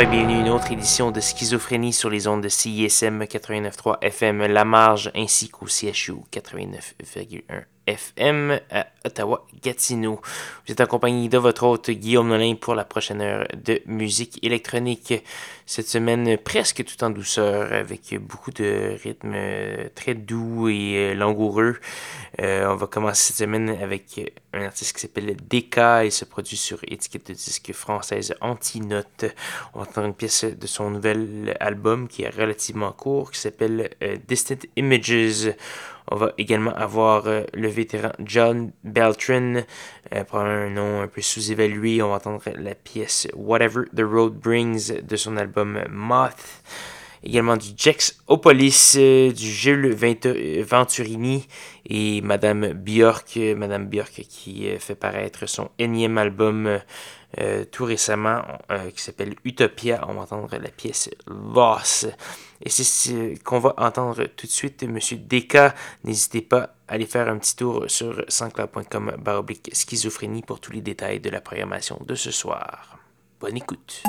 Et bienvenue à une autre édition de Schizophrénie sur les ondes de CISM 89.3 FM La Marge ainsi qu'au CHU 89.1 FM à Ottawa-Gatineau. Vous êtes accompagné de votre hôte Guillaume Nolin pour la prochaine heure de musique électronique. Cette semaine presque tout en douceur avec beaucoup de rythmes très doux et euh, langoureux. Euh, on va commencer cette semaine avec un artiste qui s'appelle DK. Il se produit sur étiquette de disque française Antinote. On va entendre une pièce de son nouvel album qui est relativement court qui s'appelle euh, Distant Images. On va également avoir euh, le vétéran John Beltran, euh, un nom un peu sous-évalué. On va entendre la pièce Whatever the Road Brings de son album Moth. Également du Jex Opolis, euh, du Jules Venturini et Madame Björk, Madame Björk qui fait paraître son énième album tout récemment qui s'appelle Utopia. On va entendre la pièce Voss. Et c'est ce qu'on va entendre tout de suite, Monsieur Deka. N'hésitez pas à aller faire un petit tour sur sanscloud.com baroblique schizophrénie pour tous les détails de la programmation de ce soir. Bonne écoute.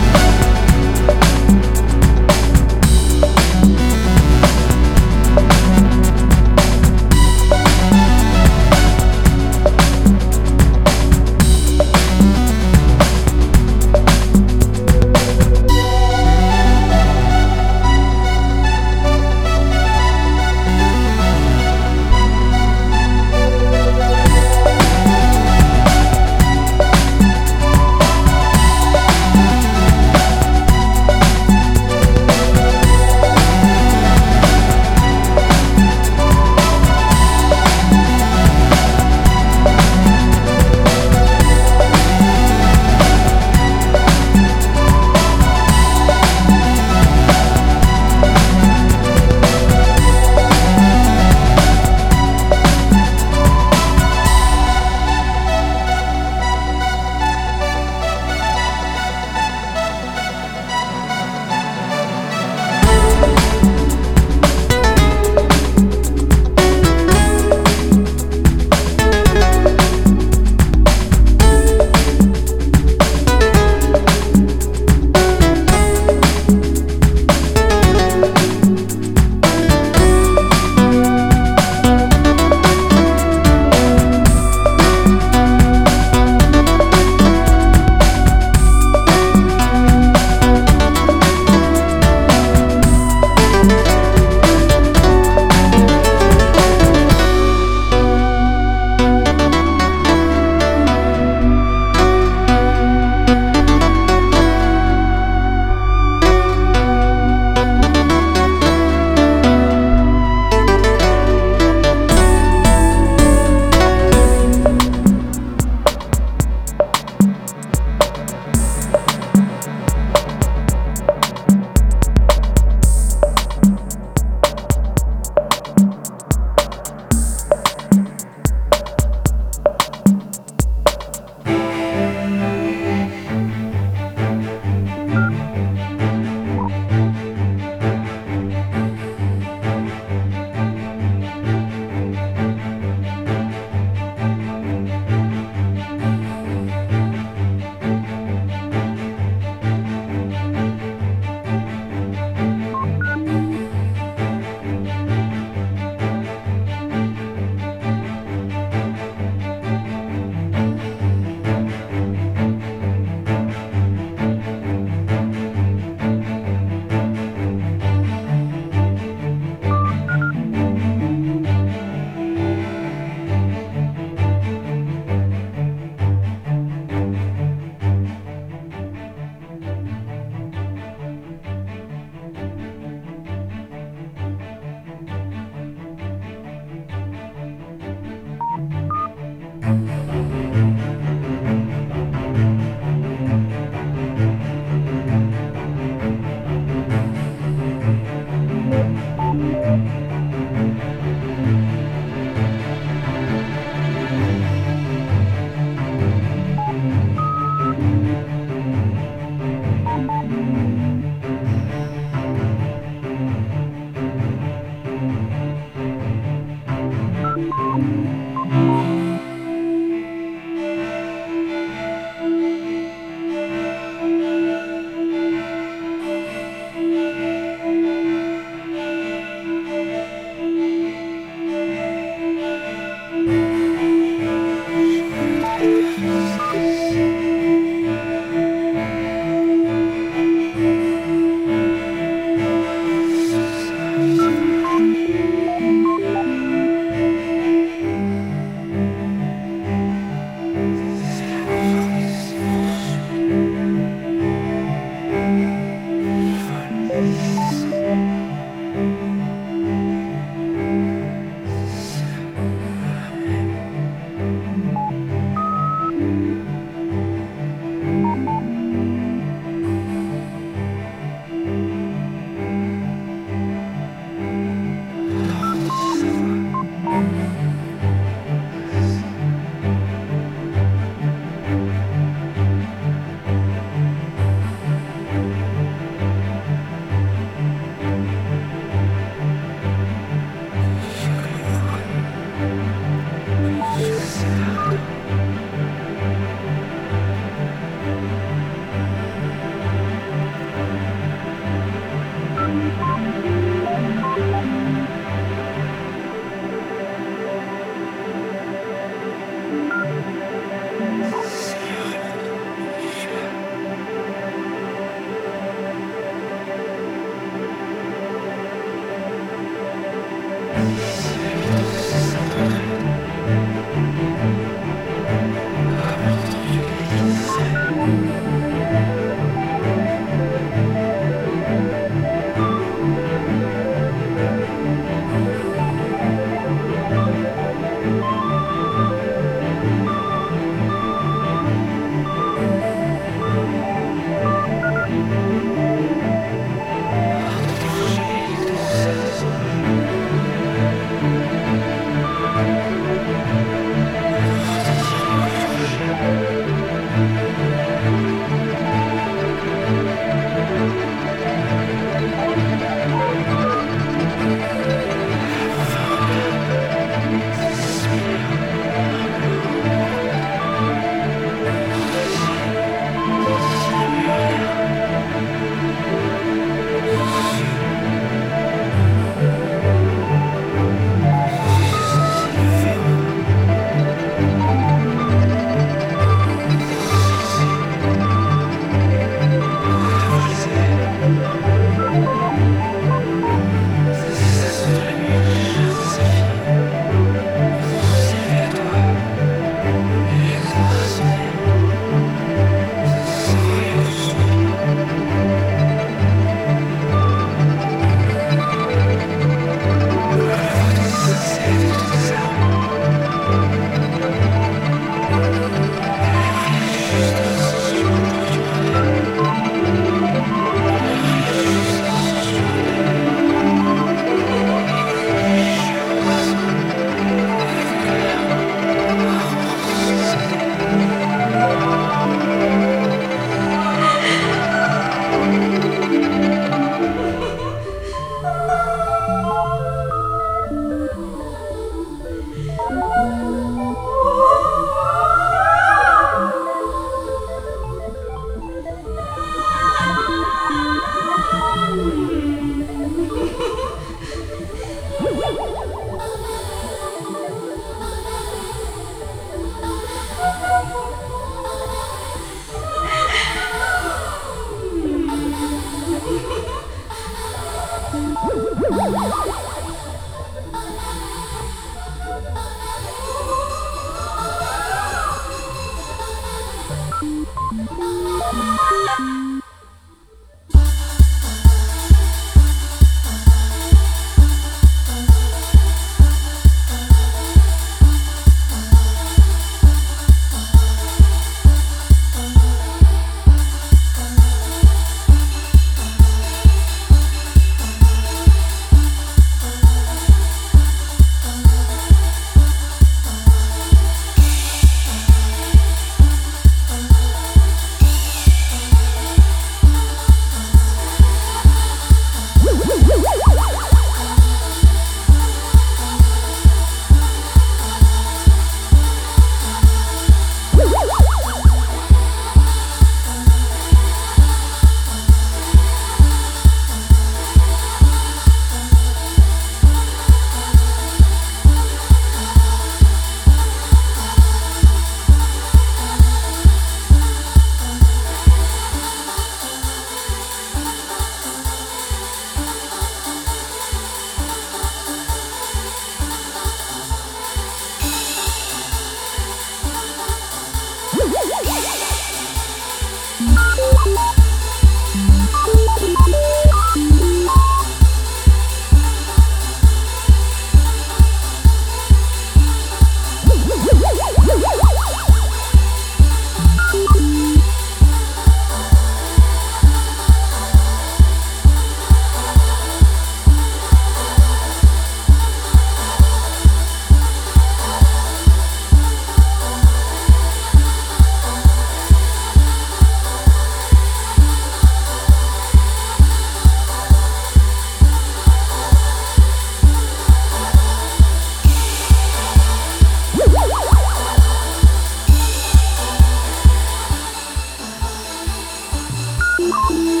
Música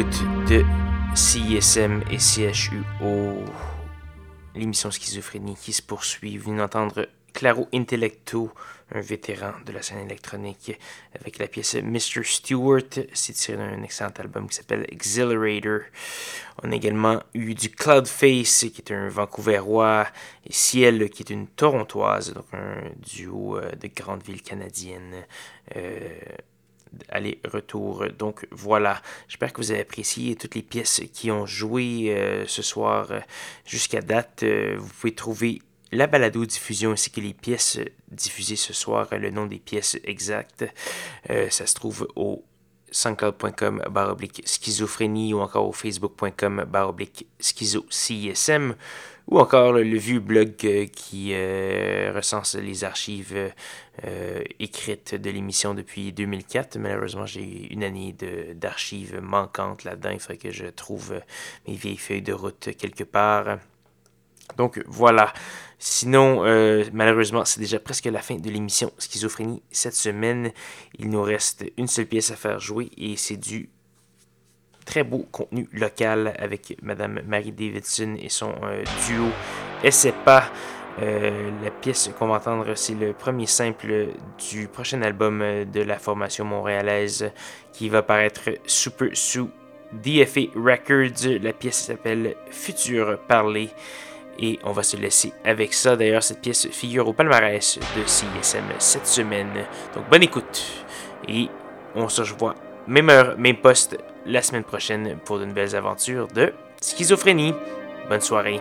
de CISM et CHUO, l'émission Schizophrénie qui se poursuit. Vous venez d'entendre Claro Intellecto, un vétéran de la scène électronique, avec la pièce Mr. Stewart. C'est tiré d'un excellent album qui s'appelle Exhilarator. On a également eu du Cloudface, qui est un Vancouverois, et Ciel, qui est une Torontoise, donc un duo euh, de grandes villes canadiennes. Euh, aller-retour. Donc voilà, j'espère que vous avez apprécié toutes les pièces qui ont joué euh, ce soir jusqu'à date. vous pouvez trouver la balado diffusion ainsi que les pièces diffusées ce soir, le nom des pièces exactes, euh, ça se trouve au soundcloud.com baroblique schizophrénie ou encore au facebook.com baroblique schizo CISM ou encore le, vieux blog euh, qui euh, recense les archives écrites de l'émission depuis 2004. Malheureusement, j'ai une année d'archives manquantes là-dedans. Il faudrait que je trouve mes vieilles feuilles de route quelque part. Donc voilà. Sinon, euh, malheureusement, c'est déjà presque la fin de l'émission Schizophrénie cette semaine. Il nous reste une seule pièce à faire jouer et c'est du très beau contenu local avec Madame Marie Davidson et son euh, duo SEPA. Euh, la pièce qu'on va entendre, c'est le premier simple du prochain album de la formation montréalaise qui va paraître super sous DFA Records. La pièce s'appelle Futur Parler. Et on va se laisser avec ça. D'ailleurs, cette pièce figure au palmarès de CISM cette semaine. Donc, bonne écoute. Et on se revoit même heure, même poste la semaine prochaine pour de nouvelles aventures de schizophrénie. Bonne soirée.